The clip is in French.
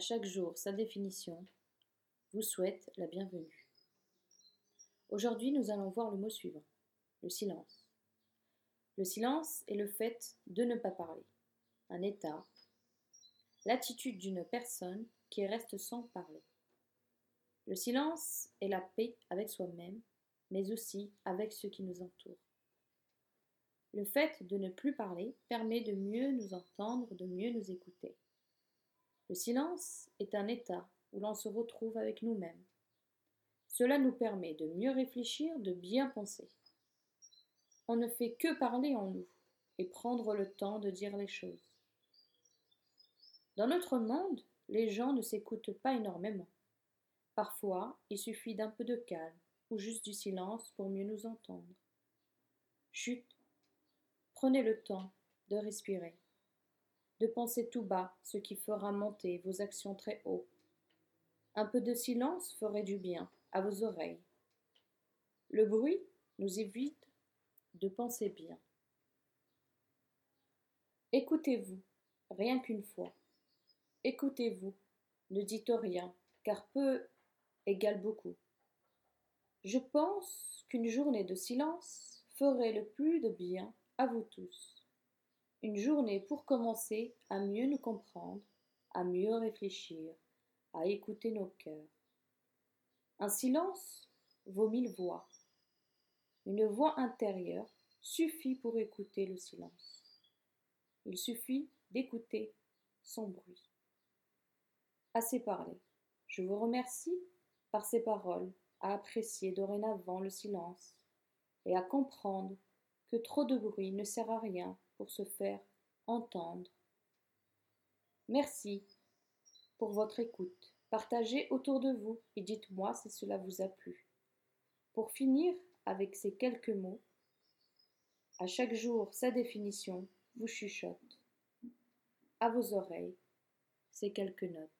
chaque jour sa définition, vous souhaite la bienvenue. Aujourd'hui, nous allons voir le mot suivant, le silence. Le silence est le fait de ne pas parler, un état, l'attitude d'une personne qui reste sans parler. Le silence est la paix avec soi-même, mais aussi avec ceux qui nous entourent. Le fait de ne plus parler permet de mieux nous entendre, de mieux nous écouter. Le silence est un état où l'on se retrouve avec nous-mêmes. Cela nous permet de mieux réfléchir, de bien penser. On ne fait que parler en nous et prendre le temps de dire les choses. Dans notre monde, les gens ne s'écoutent pas énormément. Parfois, il suffit d'un peu de calme ou juste du silence pour mieux nous entendre. Chut, Prenez le temps de respirer, de penser tout bas ce qui fera monter vos actions très haut. Un peu de silence ferait du bien à vos oreilles. Le bruit nous évite de penser bien. Écoutez-vous, rien qu'une fois. Écoutez-vous, ne dites rien, car peu égale beaucoup. Je pense qu'une journée de silence ferait le plus de bien à vous tous. Une journée pour commencer à mieux nous comprendre, à mieux réfléchir, à écouter nos cœurs. Un silence vaut mille voix. Une voix intérieure suffit pour écouter le silence. Il suffit d'écouter son bruit. Assez parlé. Je vous remercie par ces paroles à apprécier dorénavant le silence et à comprendre que trop de bruit ne sert à rien pour se faire entendre. Merci pour votre écoute. Partagez autour de vous et dites-moi si cela vous a plu. Pour finir avec ces quelques mots, à chaque jour sa définition vous chuchote. À vos oreilles, ces quelques notes.